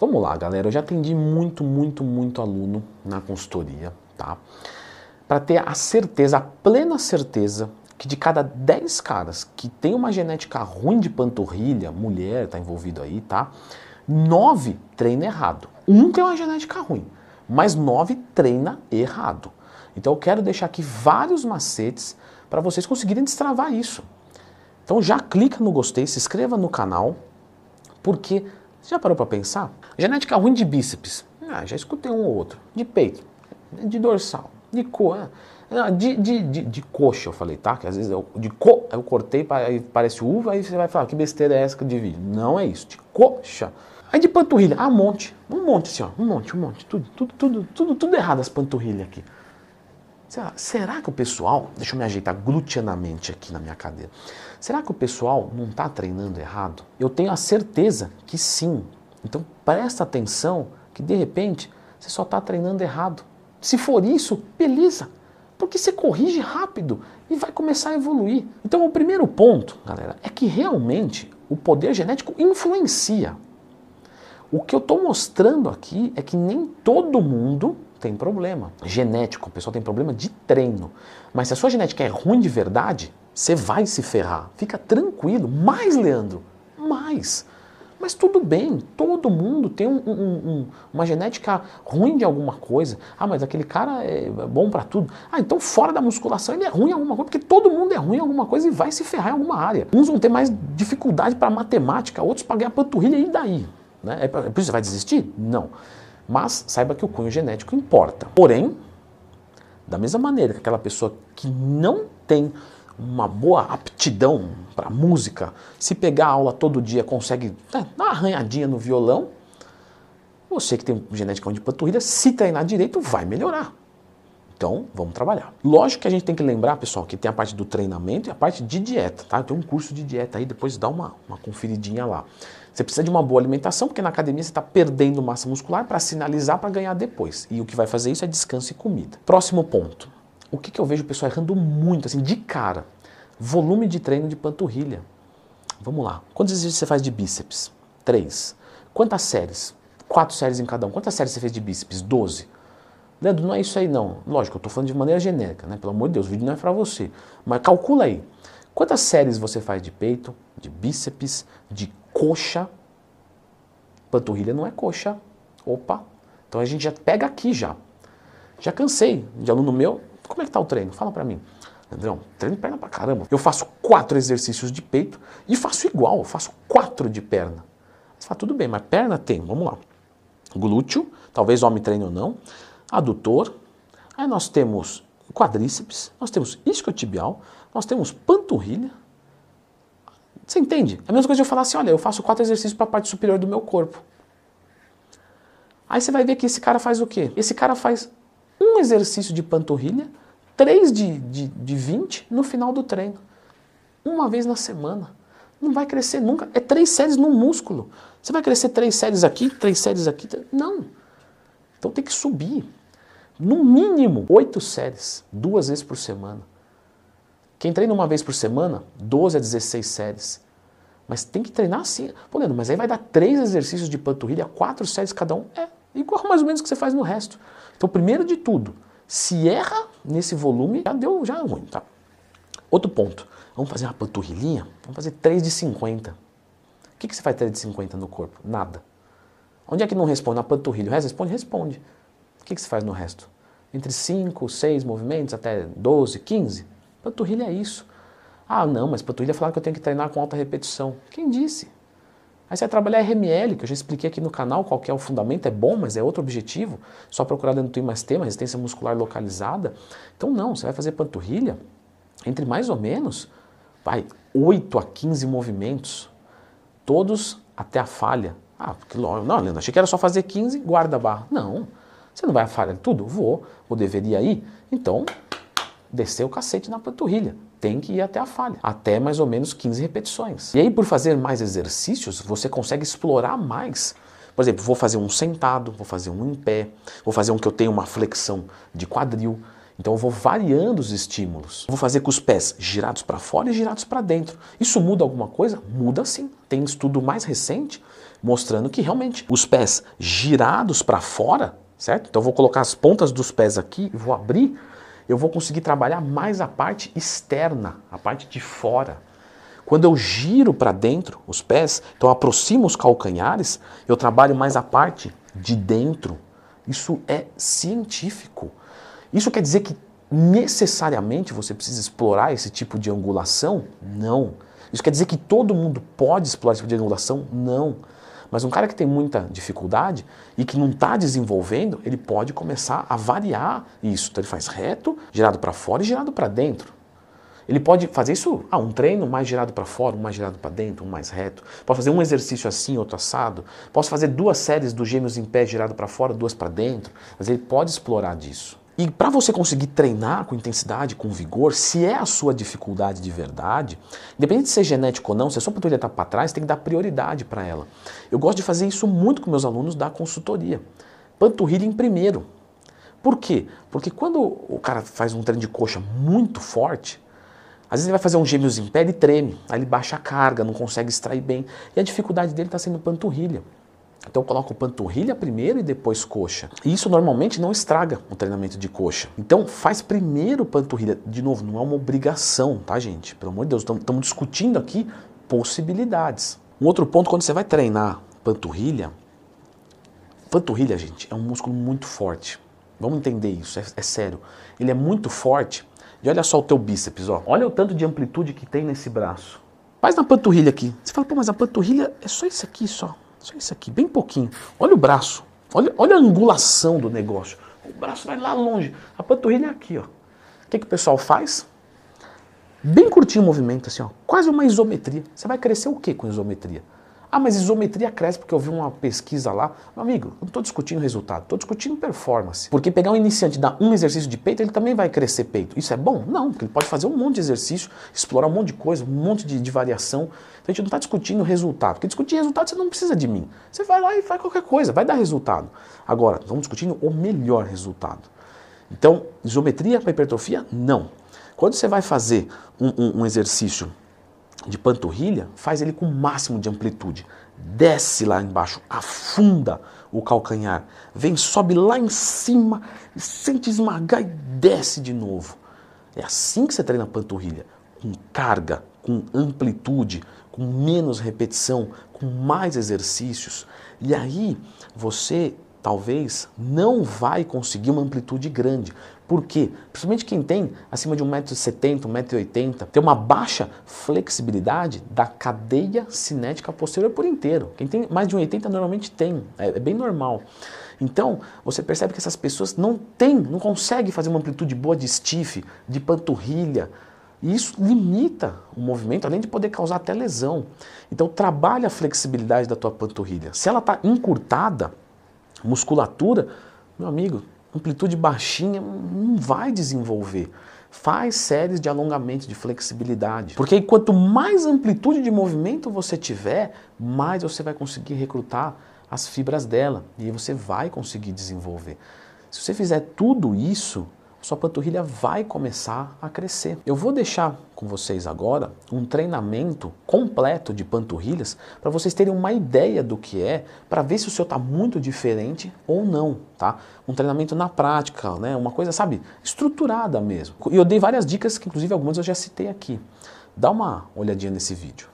Vamos lá, galera. Eu já atendi muito, muito, muito aluno na consultoria, tá? Para ter a certeza, a plena certeza que de cada 10 caras que tem uma genética ruim de panturrilha, mulher tá envolvido aí, tá? 9 treina errado. Um tem uma genética ruim, mas 9 treina errado. Então eu quero deixar aqui vários macetes para vocês conseguirem destravar isso. Então já clica no gostei, se inscreva no canal, porque já parou para pensar? Genética ruim de bíceps, ah, já escutei um ou outro. De peito, de dorsal, de coxa, ah, de, de, de, de, coxa eu falei, tá? Que às vezes eu, de co, eu cortei, parece uva, aí você vai falar, que besteira é essa que de vídeo? Não é isso, de coxa. Aí de panturrilha, ah, um monte, um monte assim, ó, um monte, um monte, tudo, tudo, tudo, tudo, tudo errado as panturrilhas aqui. Será, que o pessoal, deixa eu me ajeitar glutianamente aqui na minha cadeira, será que o pessoal não está treinando errado? Eu tenho a certeza que sim. Então presta atenção que de repente você só está treinando errado. Se for isso, beleza, porque você corrige rápido e vai começar a evoluir. Então o primeiro ponto, galera, é que realmente o poder genético influencia. O que eu estou mostrando aqui é que nem todo mundo tem problema. Genético, o pessoal tem problema de treino. Mas se a sua genética é ruim de verdade, você vai se ferrar. Fica tranquilo. Mais, Leandro, mais. Mas tudo bem, todo mundo tem um, um, um, uma genética ruim de alguma coisa. Ah, mas aquele cara é bom para tudo. Ah, então fora da musculação ele é ruim em alguma coisa, porque todo mundo é ruim em alguma coisa e vai se ferrar em alguma área. Uns vão ter mais dificuldade para matemática, outros para ganhar panturrilha e daí? Né? É por isso que você vai desistir? Não. Mas saiba que o cunho genético importa. Porém, da mesma maneira que aquela pessoa que não tem uma boa aptidão para música, se pegar aula todo dia consegue né, dar uma arranhadinha no violão, você que tem genética de panturrilha, se treinar direito, vai melhorar. Então, vamos trabalhar. Lógico que a gente tem que lembrar, pessoal, que tem a parte do treinamento e a parte de dieta, tá? Tem um curso de dieta aí, depois dá uma, uma conferidinha lá. Você precisa de uma boa alimentação, porque na academia você está perdendo massa muscular para sinalizar para ganhar depois. E o que vai fazer isso é descanso e comida. Próximo ponto. O que, que eu vejo o pessoal errando muito, assim, de cara? Volume de treino de panturrilha. Vamos lá. Quantos exercícios você faz de bíceps? Três. Quantas séries? Quatro séries em cada um. Quantas séries você fez de bíceps? Doze. Leandro, não é isso aí não. Lógico, eu estou falando de maneira genérica, né? Pelo amor de Deus, o vídeo não é para você. Mas calcula aí. Quantas séries você faz de peito, de bíceps, de coxa. Panturrilha não é coxa. Opa. Então a gente já pega aqui já. Já cansei de aluno meu. Como é que tá o treino? Fala para mim. Andrão, treino perna pra caramba. Eu faço quatro exercícios de peito e faço igual, eu faço quatro de perna. Você fala, tudo bem, mas perna tem, vamos lá. Glúteo, talvez homem treine ou não. Adutor. Aí nós temos quadríceps, nós temos isquiotibial, nós temos panturrilha, você entende? É a mesma coisa de eu falar assim, olha, eu faço quatro exercícios para a parte superior do meu corpo. Aí você vai ver que esse cara faz o quê? Esse cara faz um exercício de panturrilha, três de, de, de 20 no final do treino. Uma vez na semana. Não vai crescer nunca. É três séries no músculo. Você vai crescer três séries aqui, três séries aqui. Não. Então tem que subir. No mínimo, oito séries, duas vezes por semana. Quem treina uma vez por semana, 12 a 16 séries. Mas tem que treinar assim. Pô, Leandro, mas aí vai dar três exercícios de panturrilha, quatro séries cada um. É igual mais ou menos o que você faz no resto. Então, primeiro de tudo, se erra nesse volume, já deu já é ruim, tá? Outro ponto. Vamos fazer uma panturrilhinha? Vamos fazer 3 de 50. O que, que você faz 3 de 50 no corpo? Nada. Onde é que não responde? Na panturrilha. O resto responde? Responde. O que, que você faz no resto? Entre 5, 6 movimentos, até 12, 15? Panturrilha é isso. Ah, não, mas panturrilha falaram que eu tenho que treinar com alta repetição. Quem disse? Aí você vai trabalhar RML, que eu já expliquei aqui no canal qual é o fundamento, é bom, mas é outro objetivo. Só procurar dentro do Twin mais tema, resistência muscular localizada. Então não, você vai fazer panturrilha entre mais ou menos, vai, 8 a 15 movimentos, todos até a falha. Ah, que não, Leandro, achei que era só fazer 15, guarda a barra. Não, você não vai a falha tudo? Vou, ou deveria ir. Então, descer o cacete na panturrilha. Tem que ir até a falha, até mais ou menos 15 repetições. E aí, por fazer mais exercícios, você consegue explorar mais. Por exemplo, vou fazer um sentado, vou fazer um em pé, vou fazer um que eu tenho uma flexão de quadril. Então eu vou variando os estímulos. Vou fazer com os pés girados para fora e girados para dentro. Isso muda alguma coisa? Muda sim. Tem estudo mais recente mostrando que realmente os pés girados para fora, certo? Então eu vou colocar as pontas dos pés aqui e vou abrir, eu vou conseguir trabalhar mais a parte externa, a parte de fora. Quando eu giro para dentro os pés, então aproximo os calcanhares, eu trabalho mais a parte de dentro. Isso é científico. Isso quer dizer que necessariamente você precisa explorar esse tipo de angulação? Não. Isso quer dizer que todo mundo pode explorar esse tipo de angulação? Não. Mas um cara que tem muita dificuldade e que não está desenvolvendo, ele pode começar a variar isso. Então ele faz reto, girado para fora e girado para dentro. Ele pode fazer isso, ah, um treino mais girado para fora, um mais girado para dentro, um mais reto. Posso fazer um exercício assim, outro assado. Posso fazer duas séries dos gêmeos em pé girado para fora, duas para dentro. Mas ele pode explorar disso. E para você conseguir treinar com intensidade, com vigor, se é a sua dificuldade de verdade, independente de ser genético ou não, se a sua panturrilha está para trás, tem que dar prioridade para ela. Eu gosto de fazer isso muito com meus alunos da consultoria. Panturrilha em primeiro. Por quê? Porque quando o cara faz um treino de coxa muito forte, às vezes ele vai fazer um gêmeos em pé, ele treme, aí ele baixa a carga, não consegue extrair bem. E a dificuldade dele está sendo panturrilha. Então coloco panturrilha primeiro e depois coxa. E isso normalmente não estraga o treinamento de coxa. Então faz primeiro panturrilha. De novo, não é uma obrigação, tá, gente? Pelo amor de Deus, estamos discutindo aqui possibilidades. Um outro ponto, quando você vai treinar panturrilha, panturrilha, gente, é um músculo muito forte. Vamos entender isso, é, é sério. Ele é muito forte. E olha só o teu bíceps, ó. Olha o tanto de amplitude que tem nesse braço. Faz na panturrilha aqui. Você fala, pô, mas a panturrilha é só isso aqui, só. Só isso aqui, bem pouquinho. Olha o braço. Olha, olha a angulação do negócio. O braço vai lá longe. A panturrilha é aqui, ó. O que, que o pessoal faz? Bem curtinho o movimento, assim, ó. Quase uma isometria. Você vai crescer o que com isometria? Ah, mas isometria cresce porque eu vi uma pesquisa lá. Meu amigo, não estou discutindo resultado, estou discutindo performance. Porque pegar um iniciante e dar um exercício de peito, ele também vai crescer peito. Isso é bom? Não, porque ele pode fazer um monte de exercício, explorar um monte de coisa, um monte de, de variação. Então a gente não está discutindo resultado. Porque discutir resultado você não precisa de mim. Você vai lá e faz qualquer coisa, vai dar resultado. Agora, vamos discutindo o melhor resultado. Então, isometria para hipertrofia? Não. Quando você vai fazer um, um, um exercício de panturrilha, faz ele com o máximo de amplitude. Desce lá embaixo, afunda o calcanhar, vem, sobe lá em cima, sente esmagar e desce de novo. É assim que você treina a panturrilha, com carga, com amplitude, com menos repetição, com mais exercícios. E aí você talvez não vai conseguir uma amplitude grande. Por quê? Principalmente quem tem acima de 1,70m, 1,80m, tem uma baixa flexibilidade da cadeia cinética posterior por inteiro. Quem tem mais de 1,80m normalmente tem, é, é bem normal. Então, você percebe que essas pessoas não têm, não conseguem fazer uma amplitude boa de stiff, de panturrilha, e isso limita o movimento, além de poder causar até lesão. Então, trabalha a flexibilidade da tua panturrilha. Se ela está encurtada, Musculatura, meu amigo, amplitude baixinha não vai desenvolver. Faz séries de alongamento, de flexibilidade. Porque aí, quanto mais amplitude de movimento você tiver, mais você vai conseguir recrutar as fibras dela. E aí você vai conseguir desenvolver. Se você fizer tudo isso, sua panturrilha vai começar a crescer. Eu vou deixar com vocês agora um treinamento completo de panturrilhas para vocês terem uma ideia do que é, para ver se o seu está muito diferente ou não, tá? Um treinamento na prática, né? Uma coisa, sabe, estruturada mesmo. E eu dei várias dicas que inclusive algumas eu já citei aqui. Dá uma olhadinha nesse vídeo.